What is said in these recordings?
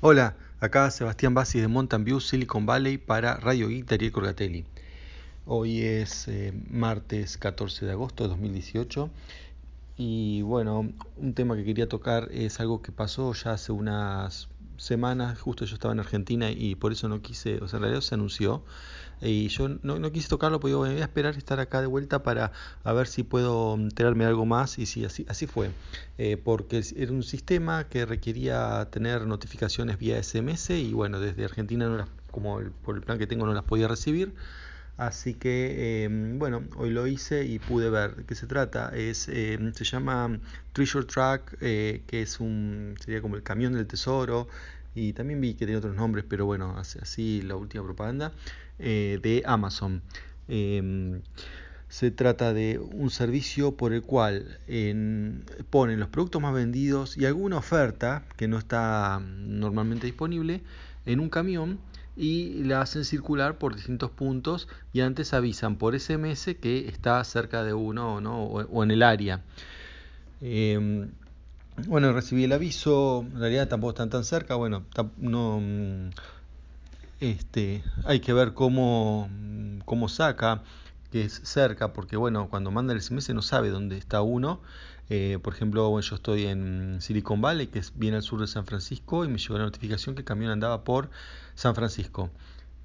Hola, acá Sebastián Bassi de Mountain View, Silicon Valley para Radio Geek Darío Corgatelli. Hoy es eh, martes 14 de agosto de 2018 y bueno, un tema que quería tocar es algo que pasó ya hace unas semanas, justo yo estaba en Argentina y por eso no quise, o sea, en realidad se anunció y yo no, no quise tocarlo porque voy a esperar estar acá de vuelta para a ver si puedo enterarme algo más y sí, así, así fue, eh, porque era un sistema que requería tener notificaciones vía SMS y bueno, desde Argentina no las, como el, por el plan que tengo no las podía recibir. Así que eh, bueno, hoy lo hice y pude ver qué se trata. Es, eh, se llama Treasure Track, eh, que es un, sería como el camión del tesoro. Y también vi que tiene otros nombres, pero bueno, así, la última propaganda de Amazon. Em, se trata de un servicio por el cual en, ponen los productos más vendidos y alguna oferta que no está normalmente disponible en un camión y la hacen circular por distintos puntos y antes avisan por SMS que está cerca de uno ¿no? o, en el área. Eh, bueno, recibí el aviso, en realidad tampoco están tan cerca, bueno, no, este, hay que ver cómo, cómo saca que es cerca, porque bueno, cuando manda el SMS no sabe dónde está uno. Eh, por ejemplo, bueno, yo estoy en Silicon Valley, que es bien al sur de San Francisco, y me llegó la notificación que el camión andaba por San Francisco.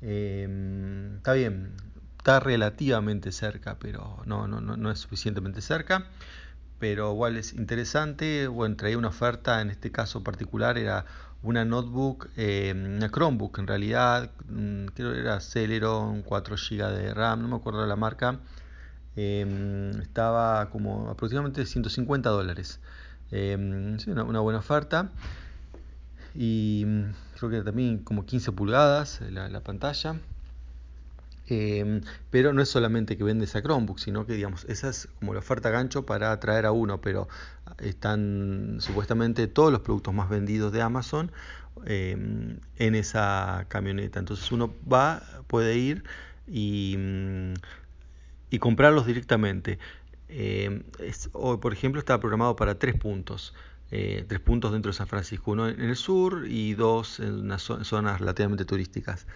Eh, está bien, está relativamente cerca, pero no, no, no es suficientemente cerca. Pero igual es interesante, bueno, traía una oferta, en este caso particular era una notebook, eh, una Chromebook en realidad, mm, creo que era Celeron, 4 GB de RAM, no me acuerdo la marca, eh, estaba como aproximadamente 150 dólares. Eh, sí, una, buena oferta y mm, creo que también como 15 pulgadas la, la pantalla. Eh, pero no es solamente que vende esa Chromebook, sino que digamos, esa es como la oferta gancho para atraer a uno, pero están supuestamente todos los productos más vendidos de Amazon eh, en esa camioneta. Entonces uno va, puede ir y, comprarlos directamente. Eh, es, hoy, por ejemplo, está programado para tres puntos. Eh, tres puntos dentro de San Francisco, uno en el sur y dos en unas zonas relativamente turísticas.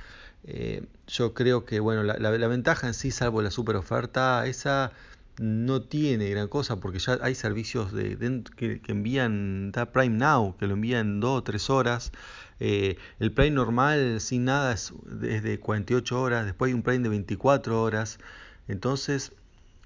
Eh, yo creo que bueno, la, ventaja en sí, salvo la super oferta, esa no tiene gran cosa porque ya hay servicios de, que, envían, da Prime Now, que lo envían en 2 o 3 horas. Eh, el Prime normal sin nada es, es de 48 horas, después hay un Prime de 24 horas. Entonces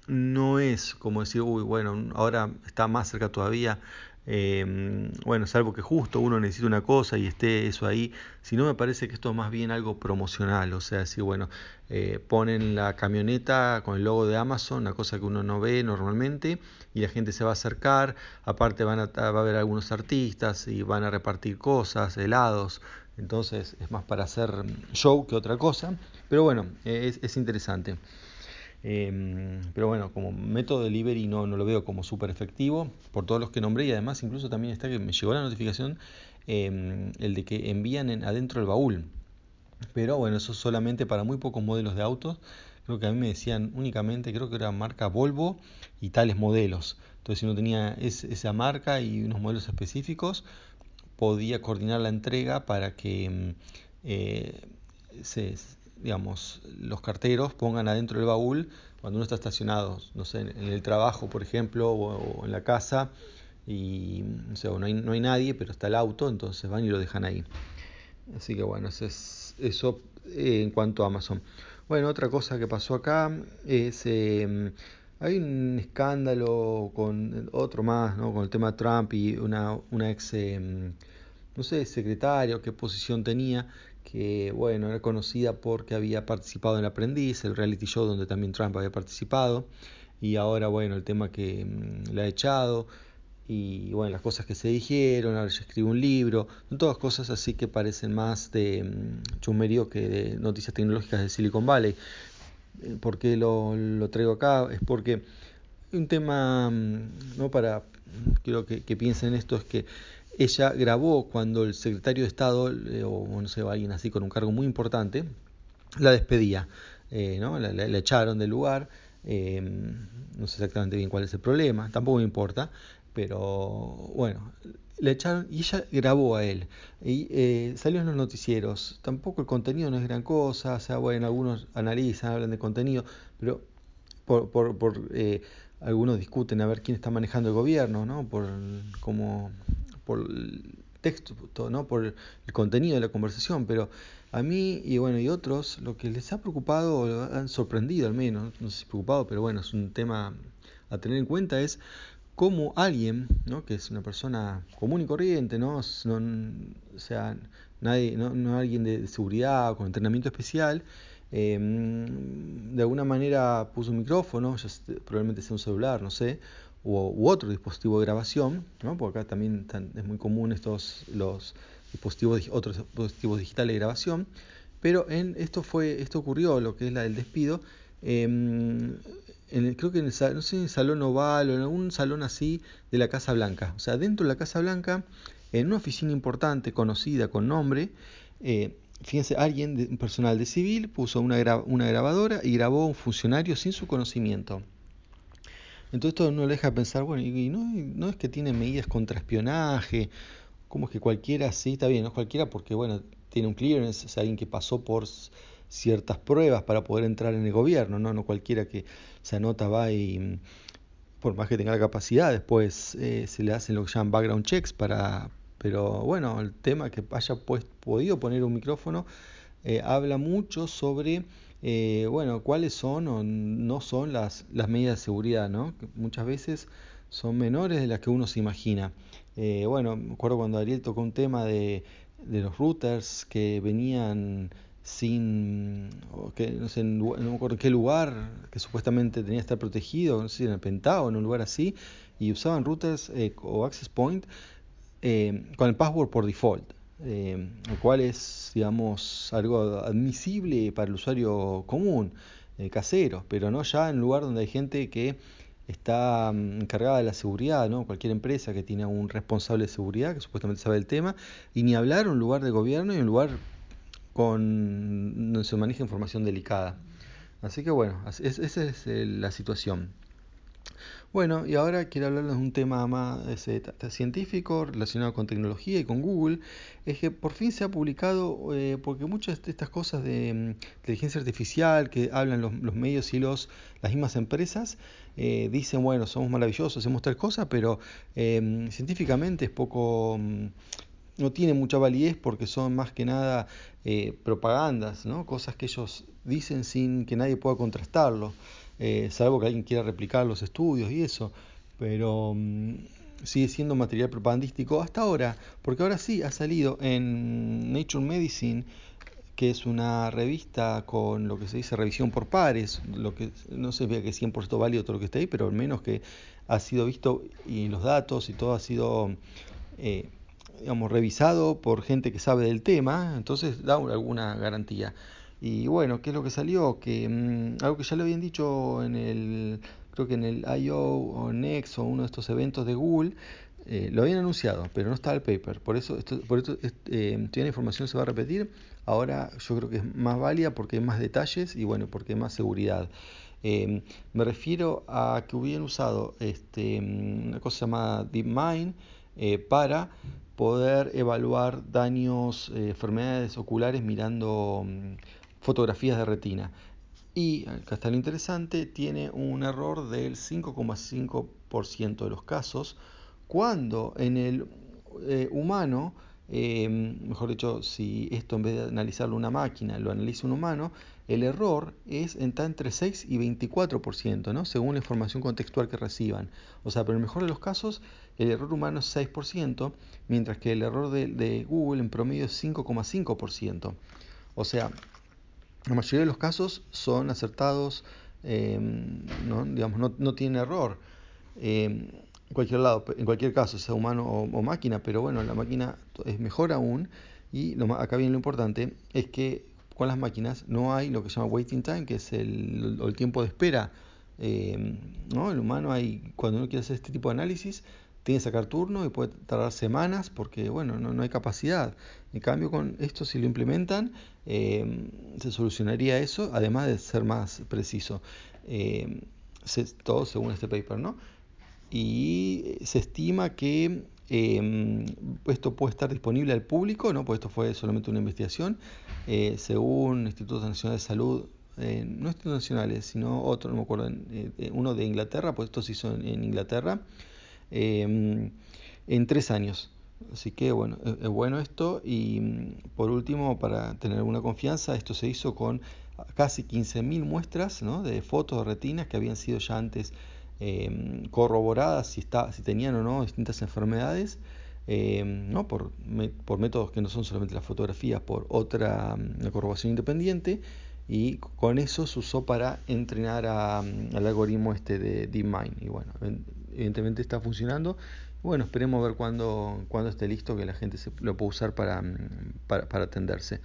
no es como decir, uy, bueno, ahora está más cerca todavía. Eh, bueno, salvo que justo uno necesita una cosa y esté eso ahí, si no me parece que esto es más bien algo promocional, o sea, si bueno, eh, ponen la camioneta con el logo de Amazon, una cosa que uno no ve normalmente, y la gente se va a acercar, aparte van a, va haber algunos artistas y van a repartir cosas, helados, entonces es más para hacer show que otra cosa, pero bueno, es interesante. Eh, pero bueno, como método delivery no, no lo veo como súper efectivo por todos los que nombré y además incluso también está que me llegó la notificación eh, el de que envían en, adentro el baúl. Pero bueno, eso solamente para muy pocos modelos de autos. Creo que a mí me decían únicamente, creo que era marca Volvo y tales modelos. Entonces si uno tenía es, esa marca y unos modelos específicos, podía coordinar la entrega para que eh, se digamos, los carteros pongan adentro del baúl cuando uno está estacionado, no sé, en el trabajo, por ejemplo, o, en la casa, y o sea, no, hay, no hay nadie, pero está el auto, entonces van y lo dejan ahí. Así que bueno, eso, es, eso eh, en cuanto a Amazon. Bueno, otra cosa que pasó acá es... Eh, hay un escándalo con otro más, ¿no? Con el tema Trump y una, una ex, eh, no sé, secretaria o qué posición tenía, que bueno, era conocida porque había participado en Aprendiz, el reality show donde también Trump había participado, y ahora bueno, el tema que mmm, le ha echado, y bueno, las cosas que se dijeron, ahora ya escribe un libro, son todas cosas así que parecen más de mmm, chumerío que de noticias tecnológicas de Silicon Valley. ¿Por qué lo, lo traigo acá? Es porque un tema, no para, quiero que, que piensen esto, es que ella grabó cuando el secretario de Estado, eh, o no sé, alguien así con un cargo muy importante, la despedía, eh, ¿no? la, echaron del lugar, eh, no sé exactamente bien cuál es el problema, tampoco me importa, pero bueno, la echaron y ella grabó a él. Y eh, salió en los noticieros. Tampoco el contenido no es gran cosa. O sea, bueno, algunos analizan, hablan de contenido, pero por, por, por eh, algunos discuten a ver quién está manejando el gobierno, ¿no? Por como por el texto, ¿no? Por el contenido de la conversación, pero a mí y bueno, y otros, lo que les ha preocupado, o han sorprendido al menos, no sé si preocupado, pero bueno, es un tema a tener en cuenta, es cómo alguien, ¿no? que es una persona común y corriente, ¿no? o sea, nadie, no, no alguien de seguridad o con entrenamiento especial, em, de alguna manera puso un micrófono, ya probablemente sea un celular, no sé, u, otro dispositivo de grabación, ¿no? porque acá también es muy común estos los dispositivos, otros dispositivos digitales de grabación, pero en esto fue, esto ocurrió, lo que es la del despido, em, en creo que en el, no sé, en el salón oval o en algún salón así de la Casa Blanca. O sea, dentro de la Casa Blanca, en una oficina importante, conocida con nombre, eh, fíjense, alguien, de, personal de civil, puso una, una grabadora y grabó a un funcionario sin su conocimiento. Entonces esto no le deja pensar, bueno, y no, no es que tiene medidas contra espionaje, como es que cualquiera, sí, está bien, no es cualquiera porque, bueno, tiene un clearance, es alguien que pasó por ciertas pruebas para poder entrar en el gobierno, no, no cualquiera que se anota va y por más que tenga la capacidad, después eh, se le hacen lo que llaman background checks para, pero bueno, el tema que haya pues, podido poner un micrófono eh, habla mucho sobre eh, bueno, cuáles son o no son las, las medidas de seguridad, ¿no? Que muchas veces son menores de las que uno se imagina. Eh, bueno, me acuerdo cuando Ariel tocó un tema de, de los routers que venían sin, que, no sé, me acuerdo en qué lugar, que supuestamente tenía que estar protegido, no sé en el Pentágono, en un lugar así, y usaban routers eh, o access point con el password por default eh, lo cual es, digamos, algo admisible para el usuario común, eh, casero, pero no ya en lugar donde hay gente que está mm, encargada de la seguridad, ¿no? Cualquier empresa que tiene un responsable de seguridad que supuestamente sabe el tema, y ni hablar un lugar de gobierno y un lugar con donde se maneja información delicada. Así que bueno, esa es eh, la situación. Bueno, y ahora quiero hablarles de un tema más científico relacionado con tecnología y con Google. Es que por fin se ha publicado, eh, porque muchas de estas cosas de mm, inteligencia artificial que hablan los, medios y los, las mismas empresas, eh, dicen, bueno, somos maravillosos, hacemos tal cosa, pero em, científicamente es poco... Mm, no tiene mucha validez porque son más que nada eh, propagandas, ¿no? cosas que ellos dicen sin que nadie pueda contrastarlo. Eh, salvo que alguien quiera replicar los estudios y eso, pero mm, sigue siendo material propagandístico hasta ahora, porque ahora sí ha salido en Nature Medicine, que es una revista con lo que se dice revisión por pares, lo que no se vea que es 100% válido todo lo que está ahí, pero al menos que ha sido visto y los datos y todo ha sido eh, digamos, revisado por gente que sabe del tema, entonces da alguna garantía. Y bueno, ¿qué es lo que salió? Que mm, algo que ya le habían dicho en el, creo que en el I.O. o Next o uno de estos eventos de Google, eh, lo habían anunciado, pero no estaba el paper. Por eso, esto, por esto eh, la información se va a repetir. Ahora yo creo que es más válida porque hay más detalles y bueno, porque hay más seguridad. Eh, me refiero a que hubieran usado este, mm, una cosa llamada DeepMind eh, para poder evaluar daños, enfermedades oculares mirando mm, fotografías de retina. Y, acá está lo interesante, tiene un error del 5,5% de los casos, cuando en el eh, humano, eh, mejor dicho, si esto en vez de analizarlo una máquina lo analiza un humano, el error es está entre 6 y 24%, ¿no? según la información contextual que reciban. O sea, pero en el mejor de los casos, el error humano es 6%, mientras que el error de Google en promedio es 5,5%. O sea, la mayoría de los casos son acertados, em, ¿no? digamos, no, no tiene error. Em, en cualquier lado, en cualquier caso, sea humano o, máquina, pero bueno, la máquina es mejor aún. Y lo, acá viene lo importante, es que con las máquinas no hay lo que se llama waiting time, que es el, el tiempo de espera. Em, ¿no? El humano hay, cuando uno quiere hacer este tipo de análisis, tiene que sacar turno y puede tardar semanas porque bueno, no, no hay capacidad. En cambio, con esto si lo implementan, eh, se solucionaría eso, además de ser más preciso. Eh, todo según este paper, ¿no? Y se estima que Em, esto puede estar disponible al público, ¿no? pues esto fue solamente una investigación. Eh, según Instituto Nacional de Salud, eh, no institutos nacionales, sino otro, no me acuerdo, eh, uno de Inglaterra, pues esto se hizo en, Inglaterra, em, en tres años. Así que bueno, es, bueno esto. Y mm, por último, para tener alguna confianza, esto se hizo con casi 15.000 muestras ¿no? de fotos de retinas que habían sido ya antes Em, corroboradas si, está, si tenían o no distintas enfermedades, em, ¿no? por, por, métodos que no son solamente las fotografías, por otra mm, corroboración independiente, y con eso se usó para entrenar mm, al algoritmo este de DeepMind. Y bueno, evidentemente está funcionando. Bueno, esperemos ver cuándo, cuando esté listo que la gente se, lo pueda usar para, mm, para, para atenderse.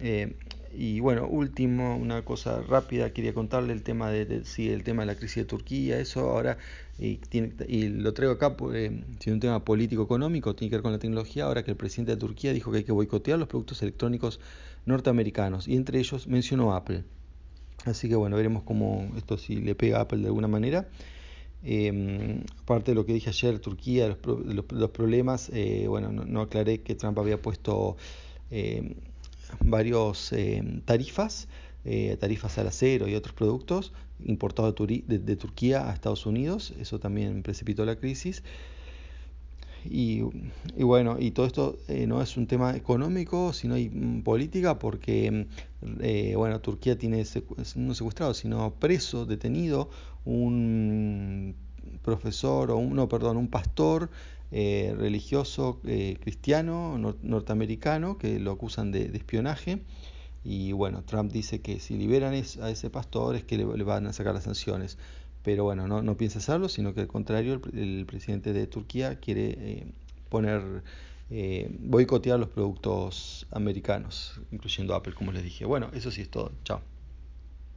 Eh, y bueno, último, una cosa rápida, quería contarle el tema de, el tema de la crisis de Turquía, eso ahora, y, tiene, y lo traigo acá, eh, un tema político-económico, tiene que ver con la tecnología, ahora que el presidente de Turquía dijo que hay que boicotear los productos electrónicos norteamericanos, y entre ellos mencionó Apple. Así que bueno, veremos cómo esto si le pega a Apple de alguna manera. Eh, aparte de lo que dije ayer, Turquía, los, los, problemas, eh, bueno, no, aclaré que Trump había puesto eh, varios eh, tarifas, eh, tarifas al acero y otros productos importados de, Turquía a Estados Unidos, eso también precipitó la crisis. Y, bueno, y todo esto eh, no es un tema económico, sino mm, política, porque bueno, Turquía tiene no secuestrado, sino preso, detenido, un profesor o un, no, perdón, un pastor eh, religioso eh, cristiano norteamericano que lo acusan de, espionaje. Y bueno, Trump dice que si liberan a ese pastor es que le, van a sacar las sanciones. Pero bueno, no, no, piensa hacerlo, sino que al contrario, el, presidente de Turquía quiere eh, poner, boicotear los productos americanos, incluyendo Apple, como les dije. Bueno, eso sí es todo. Chao.